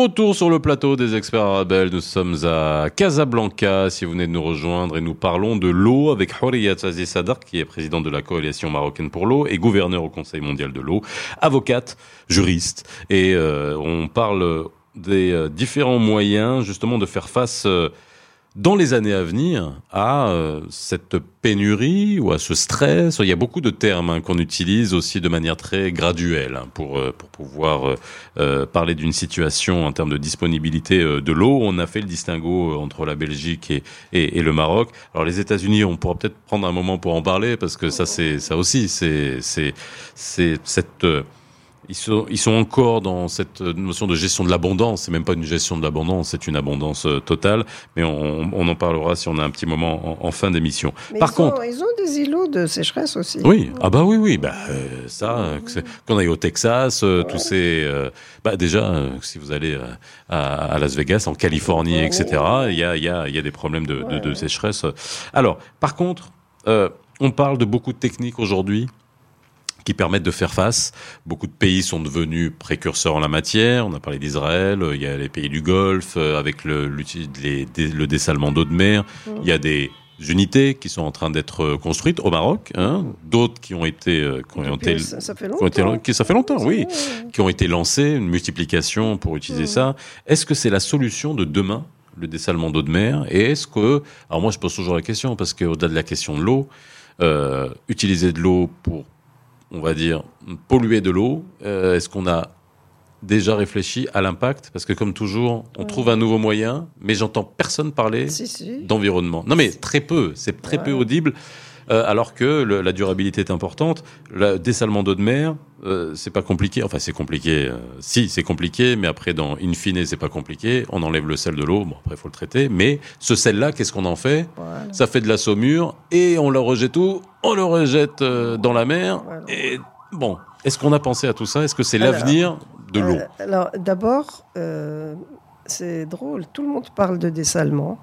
Speaker 1: Retour sur le plateau des experts arabes, nous sommes à Casablanca. Si vous venez de nous rejoindre et nous parlons de l'eau avec Houriyat Aziz Sadar, qui est président de la coalition marocaine pour l'eau et gouverneur au Conseil mondial de l'eau, avocate, juriste. Et euh, on parle des euh, différents moyens justement de faire face euh, dans les années à venir à euh, cette pénurie ou à ce stress. Il y a beaucoup de termes hein, qu'on utilise aussi de manière très graduelle hein, pour, euh, pour pouvoir euh, parler d'une situation en termes de disponibilité de l'eau. On a fait le distinguo entre la Belgique et, et, et le Maroc. Alors les États-Unis, on pourra peut-être prendre un moment pour en parler parce que ça, c'est ça aussi, c'est c'est c'est cette ils sont, ils sont encore dans cette notion de gestion de l'abondance. C'est même pas une gestion de l'abondance, c'est une abondance euh, totale. Mais on, on, en parlera si on a un petit moment en, en fin d'émission.
Speaker 2: Par ils contre, ont, ils ont des îlots de sécheresse aussi.
Speaker 1: Oui, ah bah oui, oui, bah euh, ça, qu'on aille au Texas, euh, tous ces, bah déjà, si vous allez à, à, Las Vegas, en Californie, etc., il y a, il y a, il y a des problèmes de, de, de sécheresse. Alors, par contre, on parle de beaucoup de techniques aujourd'hui qui permettent de faire face. Beaucoup de pays sont devenus précurseurs en la matière. On a parlé d'Israël, il y a les pays du Golfe euh, avec le, le dessalement d'eau de mer. Il y a des unités qui sont en train d'être euh, construites au Maroc, hein, d'autres qui ont été, euh, qui ont été,
Speaker 2: ça, fait longtemps,
Speaker 1: qui, ça fait longtemps, oui, qui ont été lancées, une multiplication pour utiliser ça. Est-ce que c'est la solution de demain, le dessalement d'eau de mer? Et est-ce que, alors moi je pose toujours la question parce qu'au-delà de la question de l'eau, euh, utiliser de l'eau pour on va dire, polluer de l'eau euh, Est-ce qu'on a déjà réfléchi à l'impact? Parce que comme toujours, on trouve un nouveau moyen, mais j'entends personne parler d'environnement. Non mais très peu, c'est très peu audible. Euh, alors que la durabilité est importante. Le dessalement d'eau de mer, euh, c'est pas compliqué. Enfin, c'est compliqué. Euh, si, c'est compliqué, mais après, dans in fine, c'est pas compliqué. On enlève le sel de l'eau. Bon, après, il faut le traiter. Mais ce sel-là, qu'est-ce qu'on en fait? Ça fait de la saumure et on le rejette où? On le rejette dans la mer. Et bon, est-ce qu'on a pensé à tout ça? Est-ce que c'est l'avenir de l'eau?
Speaker 2: Alors, d'abord, c'est drôle. Tout le monde parle de dessalement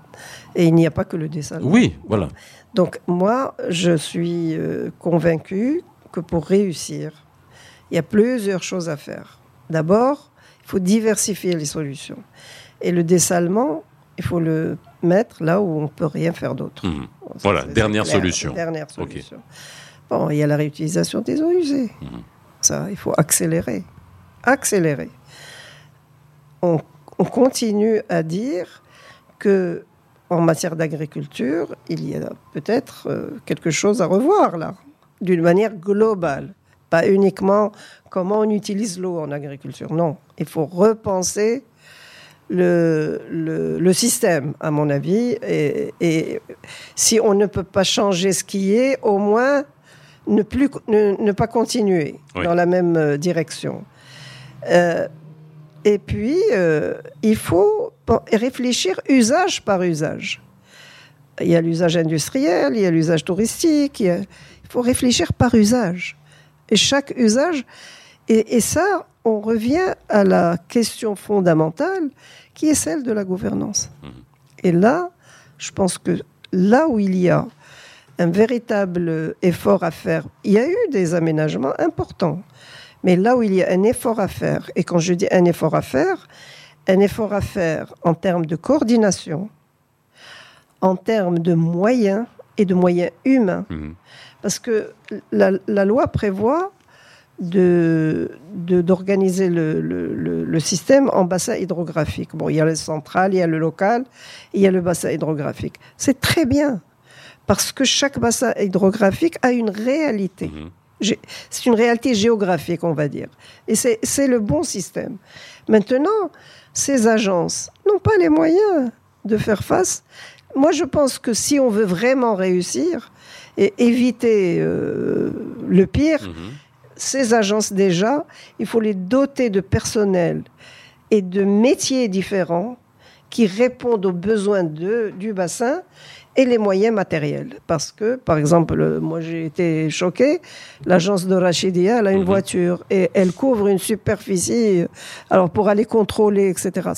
Speaker 2: et il n'y a pas que le dessalement.
Speaker 1: Oui, voilà.
Speaker 2: Donc moi, je suis euh, convaincu que pour réussir, il y a plusieurs choses à faire. D'abord, il faut diversifier les solutions. Et le dessalement, il faut le mettre là où on ne peut rien faire d'autre.
Speaker 1: Mmh. voilà, dernière solution.
Speaker 2: Dernière solution. Bon, il y a la réutilisation des eaux usées. Mmh. Ça, il faut accélérer. Accélérer. On, on continue à dire que en matière d'agriculture, il y a peut-être euh, quelque chose à revoir là, d'une manière globale. Pas uniquement comment on utilise l'eau en agriculture. Non, il faut repenser le, le, système, à mon avis. Et, si on ne peut pas changer ce qui est, au moins ne, plus, ne, pas continuer dans la même euh, direction. Euh, et puis, euh, il faut réfléchir usage par usage. Il y a l'usage industriel, il y a l'usage touristique, il, faut réfléchir par usage. Et chaque usage, et, ça, on revient à la question fondamentale qui est celle de la gouvernance. Mmh. Et là, je pense que là où il y a un véritable effort à faire, il y a eu des aménagements importants. Mais là où il y a un effort à faire, et quand je dis un effort à faire, un effort à faire en termes de coordination, en termes de moyens et de moyens humains. Mhm. Parce que la, loi prévoit d'organiser de, le, le, système en bassin hydrographique. Bon, il y a le central, il y a le local, il y a le bassin hydrographique. C'est très bien, parce que chaque bassin hydrographique a une réalité. Mhm. C'est une réalité géographique, on va dire. Et c'est le bon système. Maintenant, ces agences n'ont pas les moyens de faire face. Moi, je pense que si on veut vraiment réussir et éviter euh, le pire, mhm. ces agences déjà, il faut les doter de personnel et de métiers différents qui répondent aux besoins de, du bassin et les moyens matériels. Parce que, par exemple, moi j'ai été choqué, l'agence de Rachidia, elle a une mhm. voiture et elle couvre une superficie, alors pour aller contrôler, etc.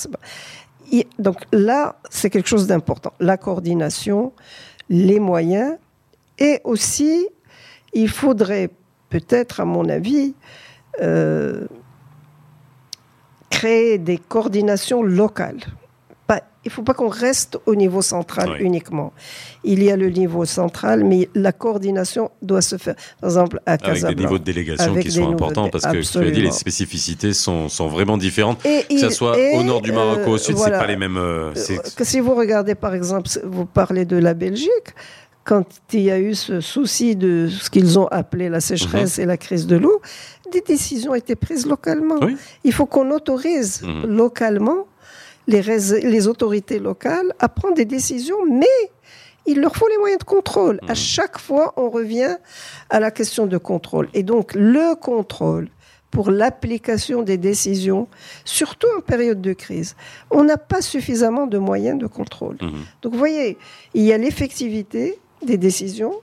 Speaker 2: Donc là, c'est quelque chose d'important. La coordination, les moyens, et aussi, il faudrait peut-être, à mon avis, euh, créer des coordinations locales il ne faut pas qu'on reste au niveau central uniquement. Il y a le niveau central, mais la coordination doit se faire. Par exemple, à Casablanca.
Speaker 1: Avec des niveaux de délégation qui sont importants, parce que tu as dit, les spécificités sont, sont vraiment différentes. que ce soit au nord du Maroc ou au sud, ce c'est pas les mêmes. Euh,
Speaker 2: euh, que si vous regardez, par exemple, vous parlez de la Belgique, quand il y a eu ce souci de ce qu'ils ont appelé la sécheresse mhm. et la crise de l'eau, des décisions ont été prises localement. Il faut qu'on autorise mhm. localement les, autorités locales à prendre des décisions, mais il leur faut les moyens de contrôle. À mmh. chaque fois, on revient à la question de contrôle. Et donc, le contrôle pour l'application des décisions, surtout en période de crise, on n'a pas suffisamment de moyens de contrôle. Mmh. Donc, vous voyez, il y a l'effectivité des décisions,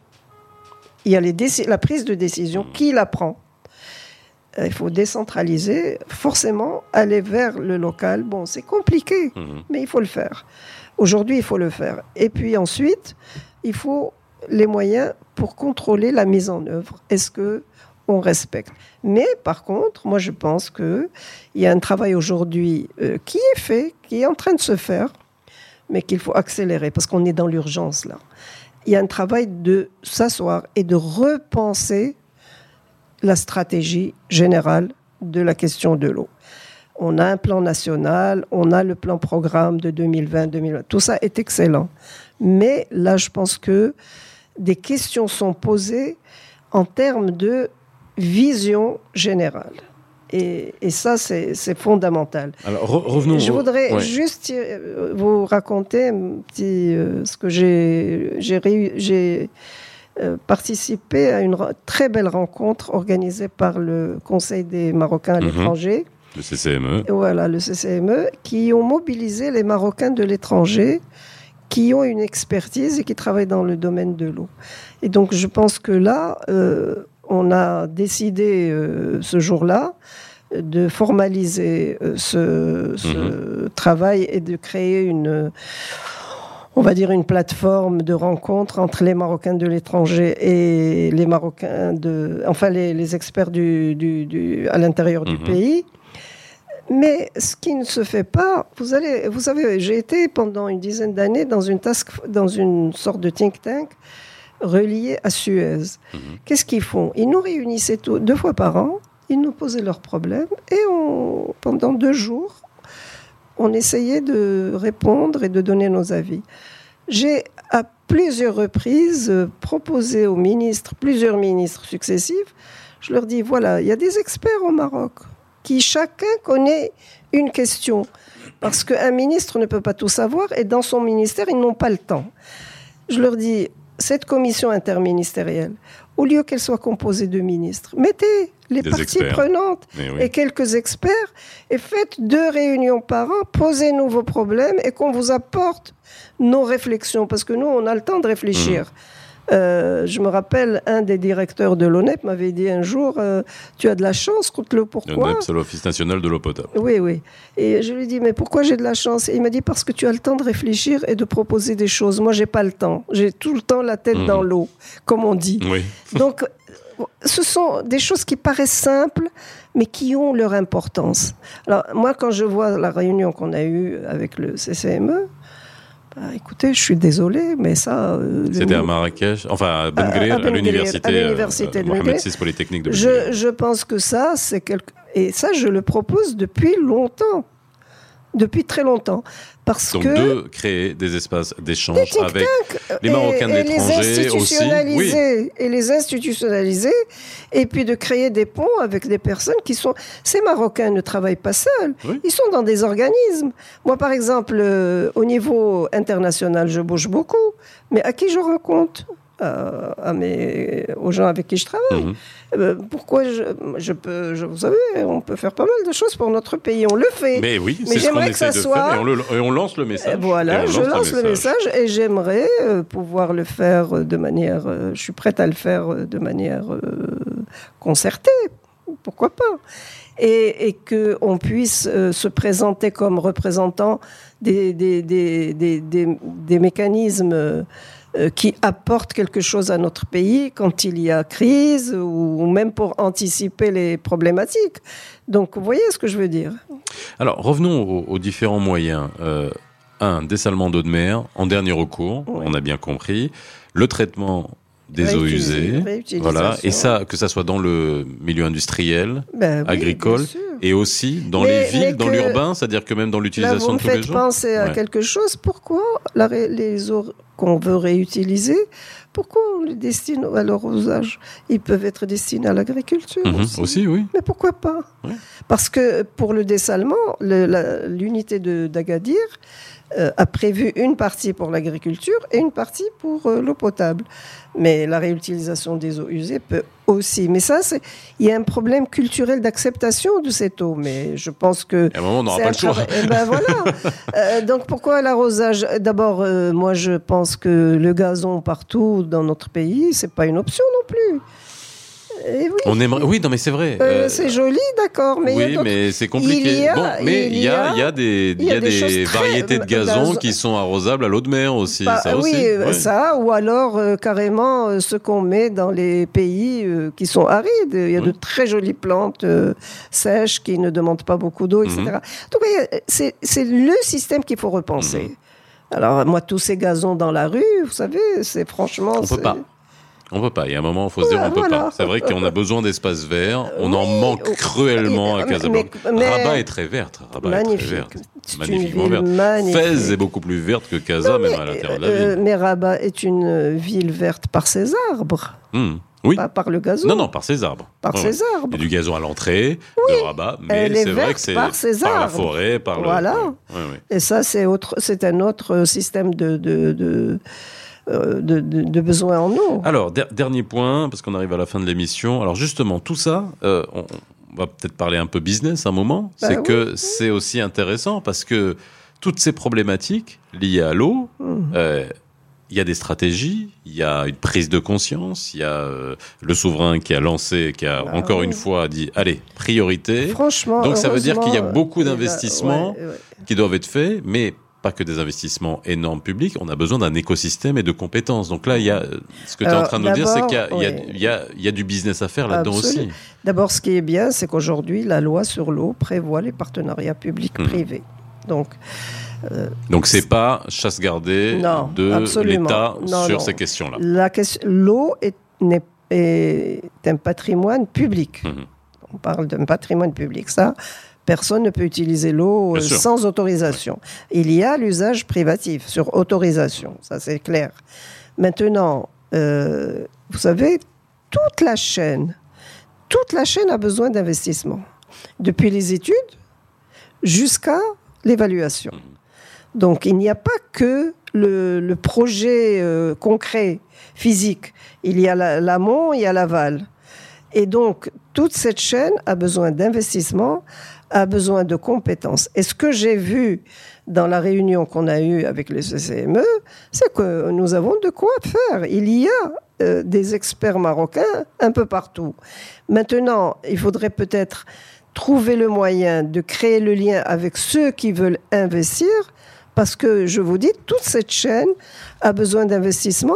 Speaker 2: il y a les la prise de décision, mmh. qui la prend il faut décentraliser, forcément aller vers le local. Bon, c'est compliqué, mhm. mais il faut le faire. Aujourd'hui, il faut le faire. Et puis ensuite, il faut les moyens pour contrôler la mise en œuvre. Est-ce que on respecte? Mais par contre, moi, je pense que il y a un travail aujourd'hui euh, qui est fait, qui est en train de se faire, mais qu'il faut accélérer parce qu'on est dans l'urgence là. Il y a un travail de s'asseoir et de repenser la stratégie générale de la question de l'eau. On a un plan national, on a le plan programme de 2020-2020. Tout ça est excellent. Mais là, je pense que des questions sont posées en termes de vision générale. Et, ça, c'est fondamental.
Speaker 1: Alors, revenons.
Speaker 2: Je voudrais juste euh, vous raconter un petit, euh, ce que j'ai euh, participé à une très belle rencontre organisée par le Conseil des Marocains à mhm. l'étranger.
Speaker 1: Le CCME.
Speaker 2: Voilà, le CCME, qui ont mobilisé les Marocains de l'étranger qui ont une expertise et qui travaillent dans le domaine de l'eau. Et donc, je pense que là, euh, on a décidé euh, ce jour-là de formaliser ce, ce mhm. travail et de créer une on va dire, une plateforme de rencontre entre les Marocains de l'étranger et les Marocains de, enfin, les, experts du, à l'intérieur du mhm. pays. Mais ce qui ne se fait pas, vous allez, vous savez, j'ai été pendant une dizaine d'années dans une task, dans une sorte de think tank relié à Suez. Mhm. Qu'est-ce qu'ils font? Ils nous réunissaient deux fois par an, ils nous posaient leurs problèmes et on, pendant deux jours, on essayait de répondre et de donner nos avis. J'ai à plusieurs reprises proposé aux ministres, plusieurs ministres successifs, Je leur dis, voilà, il y a des experts au Maroc qui chacun connaît une question. Parce qu'un ministre ne peut pas tout savoir et dans son ministère, ils n'ont pas le temps. Je leur dis, cette commission interministérielle, au lieu qu'elle soit composée de ministres, mettez les parties prenantes et quelques experts et faites deux réunions par an, posez nous vos problèmes et qu'on vous apporte nos réflexions parce que nous, on a le temps de réfléchir. Mmh. Euh, je me rappelle, un des directeurs de l'ONEP m'avait dit un jour euh, Tu as de la chance, contre le pourquoi
Speaker 1: L'ONEP, c'est l'Office national de l'eau potable.
Speaker 2: Oui, oui. Et je lui dis Mais pourquoi j'ai de la chance? Et il m'a dit Parce que tu as le temps de réfléchir et de proposer des choses. Moi, j'ai pas le temps. J'ai tout le temps la tête mmh. dans l'eau, comme on dit.
Speaker 1: Oui.
Speaker 2: Donc, ce sont des choses qui paraissent simples, mais qui ont leur importance. Alors, moi, quand je vois la réunion qu'on a eue avec le CCME, bah, écoutez, je suis désolé, mais ça.
Speaker 1: Euh, C'était à Marrakech, enfin à Ben à, à l'université euh, de Mohamed VI Polytechnique de Ben
Speaker 2: je, je pense que ça, c'est quelque. Et ça, je le propose depuis longtemps. Depuis très longtemps. Parce
Speaker 1: Donc
Speaker 2: que
Speaker 1: de créer des espaces d'échange avec les Marocains de l'étranger aussi.
Speaker 2: Oui. Et les institutionnaliser, et puis de créer des ponts avec des personnes qui sont... Ces Marocains ne travaillent pas seuls, ils sont dans des organismes. Moi, par exemple, euh, au niveau international, je bouge beaucoup, mais à qui je rencontre à, mes, aux gens avec qui je travaille. Mhm. Euh, pourquoi je, je, peux, je, vous savez, on peut faire pas mal de choses pour notre pays, on le fait.
Speaker 1: Mais oui, ce qu'on essaie de soit... faire et on, lance le message.
Speaker 2: Voilà, je lance le message. et j'aimerais euh, pouvoir le faire de manière, euh, je suis prête à le faire de manière concertée, pourquoi pas et, et qu'on puisse se présenter comme représentant des, des, des, des mécanismes euh, qui apporte quelque chose à notre pays quand il y a crise ou même pour anticiper les problématiques. Donc, vous voyez ce que je veux dire?
Speaker 1: Alors, revenons aux, différents moyens. Euh, un, dessalement d'eau de mer en dernier recours, on a bien compris. Le traitement des eaux usées, voilà, et ça, que ça soit dans le milieu industriel, ben agricole, et aussi dans les villes, dans l'urbain, c'est-à-dire que même dans l'utilisation de tous les jours.
Speaker 2: penser à quelque chose. Pourquoi les eaux qu'on veut réutiliser, pourquoi on les destine à leur usage? Ils peuvent être destinés à l'agriculture
Speaker 1: mhm, aussi. oui.
Speaker 2: Mais pourquoi pas? Parce que pour le dessalement, l'unité d'Agadir a prévu une partie pour l'agriculture et une partie pour euh, l'eau potable. Mais la réutilisation des eaux usées peut aussi. Mais ça, il y a un problème culturel d'acceptation de cette eau. Mais je pense que.
Speaker 1: À un moment, on n'aura pas le choix.
Speaker 2: Eh ben voilà. [laughs] Euh, donc pourquoi l'arrosage? D'abord, moi, je pense que le gazon partout dans notre pays, c'est pas une option non plus.
Speaker 1: Eh oui. On aimerait. Oui, non, mais c'est vrai.
Speaker 2: Euh, euh, c'est joli, d'accord, mais
Speaker 1: oui, mais c'est compliqué. bon, mais il y, a, il y a des, il y a des, variétés de gazon qui sont arrosables à l'eau de mer aussi.
Speaker 2: Bah,
Speaker 1: ça
Speaker 2: oui, euh, ça, ou alors carrément ce qu'on met dans les pays qui sont arides. Il y a de très jolies plantes sèches qui ne demandent pas beaucoup d'eau, etc. Mhm. Donc, c'est le système qu'il faut repenser. Mhm. Alors, moi, tous ces gazons dans la rue, vous savez, c'est franchement.
Speaker 1: On peut pas. On peut pas. Il y a un moment, il faut se dire, on peut pas. C'est vrai qu'on a besoin d'espaces verts. On en manque cruellement à Casablanca. Rabat est très verte. Rabat magnifique. est très verte. Magnifiquement verte. Fès est beaucoup plus verte que Casa, même à l'intérieur de la euh,
Speaker 2: ville. mais Rabat est une ville verte par ses arbres.
Speaker 1: Hmm. Oui.
Speaker 2: Pas par le gazon.
Speaker 1: Non, non, par ses arbres.
Speaker 2: Par ses arbres.
Speaker 1: Il y a du gazon à l'entrée de Rabat, mais c'est vrai que c'est par, par la forêt, par
Speaker 2: voilà. Et ça, c'est autre, c'est un autre système de, de, de euh, de, de, besoins en eau.
Speaker 1: Alors, dernier point, parce qu'on arrive à la fin de l'émission. Alors justement, tout ça, euh, on, va peut-être parler un peu business un moment. Bah c'est que c'est aussi intéressant parce que toutes ces problématiques liées à l'eau, mmh. euh, il y a des stratégies, il y a une prise de conscience, il y a le souverain qui a lancé, qui a bah encore une fois dit allez priorité.
Speaker 2: Franchement,
Speaker 1: donc ça veut dire qu'il y a beaucoup d'investissements qui doivent être faits, mais pas que des investissements énormes publics, on a besoin d'un écosystème et de compétences. Donc là, il y a, ce que tu es en train de nous dire, c'est qu'il y, y, y, a du business à faire là-dedans aussi.
Speaker 2: D'abord, ce qui est bien, c'est qu'aujourd'hui, la loi sur l'eau prévoit les partenariats publics-privés. Mmh. Donc,
Speaker 1: euh, Donc c'est pas chasse gardée de l'État sur ces questions-là.
Speaker 2: L'eau est, est, un patrimoine public. Mmh. On parle d'un patrimoine public. Ça, personne ne peut utiliser l'eau euh, sans autorisation. Il y a l'usage privatif sur autorisation, ça c'est clair. Maintenant, euh, vous savez, toute la chaîne, toute la chaîne a besoin d'investissement, depuis les études jusqu'à l'évaluation. Donc il n'y a pas que le, projet euh, concret, physique. Il y a l'amont, il y a l'aval. Et donc toute cette chaîne a besoin d'investissement, a besoin de compétences. Et ce que j'ai vu dans la réunion qu'on a eue avec les CCME, c'est que nous avons de quoi faire. Il y a euh, des experts marocains un peu partout. Maintenant, il faudrait peut-être trouver le moyen de créer le lien avec ceux qui veulent investir, parce que je vous dis, toute cette chaîne a besoin d'investissement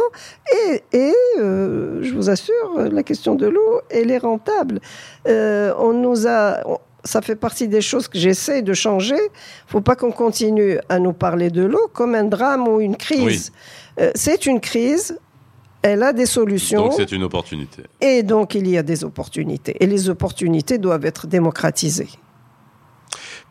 Speaker 2: et, euh, je vous assure, la question de l'eau, elle est rentable. Euh, on nous a, ça fait partie des choses que j'essaie de changer. Il ne faut pas qu'on continue à nous parler de l'eau comme un drame ou une crise. Euh, c'est une crise. Elle a des solutions.
Speaker 1: Donc c'est une opportunité.
Speaker 2: Et donc il y a des opportunités. Et les opportunités doivent être démocratisées.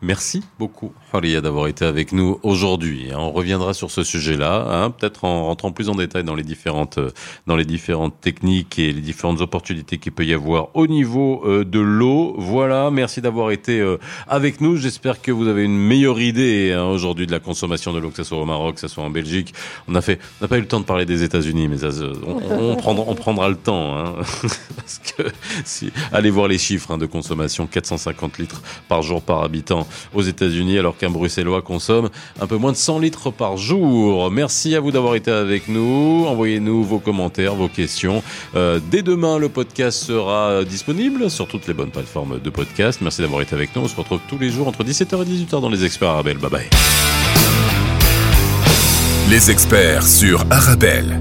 Speaker 1: Merci beaucoup, Faria, d'avoir été avec nous aujourd'hui. On reviendra sur ce sujet-là, hein, peut-être en rentrant plus en détail dans les différentes euh, dans les différentes techniques et les différentes opportunités qu'il peut y avoir au niveau euh, de l'eau. Voilà, merci d'avoir été euh, avec nous. J'espère que vous avez une meilleure idée hein, aujourd'hui de la consommation de l'eau, que ce soit au Maroc, que ce soit en Belgique. On a fait, on n'a pas eu le temps de parler des États-Unis, mais on, prendra, on prendra le temps, hein, [laughs] parce que si, allez voir les chiffres hein, de consommation, 450 litres par jour par habitant aux États-Unis, alors qu'un Bruxellois consomme un peu moins de 100 litres par jour. Merci à vous d'avoir été avec nous. Envoyez-nous vos commentaires, vos questions. Euh, dès demain, le podcast sera disponible sur toutes les bonnes plateformes de podcast. Merci d'avoir été avec nous. On se retrouve tous les jours entre 17h et 18h dans les experts Arabelle. Bye bye.
Speaker 3: Les experts sur Arabelle.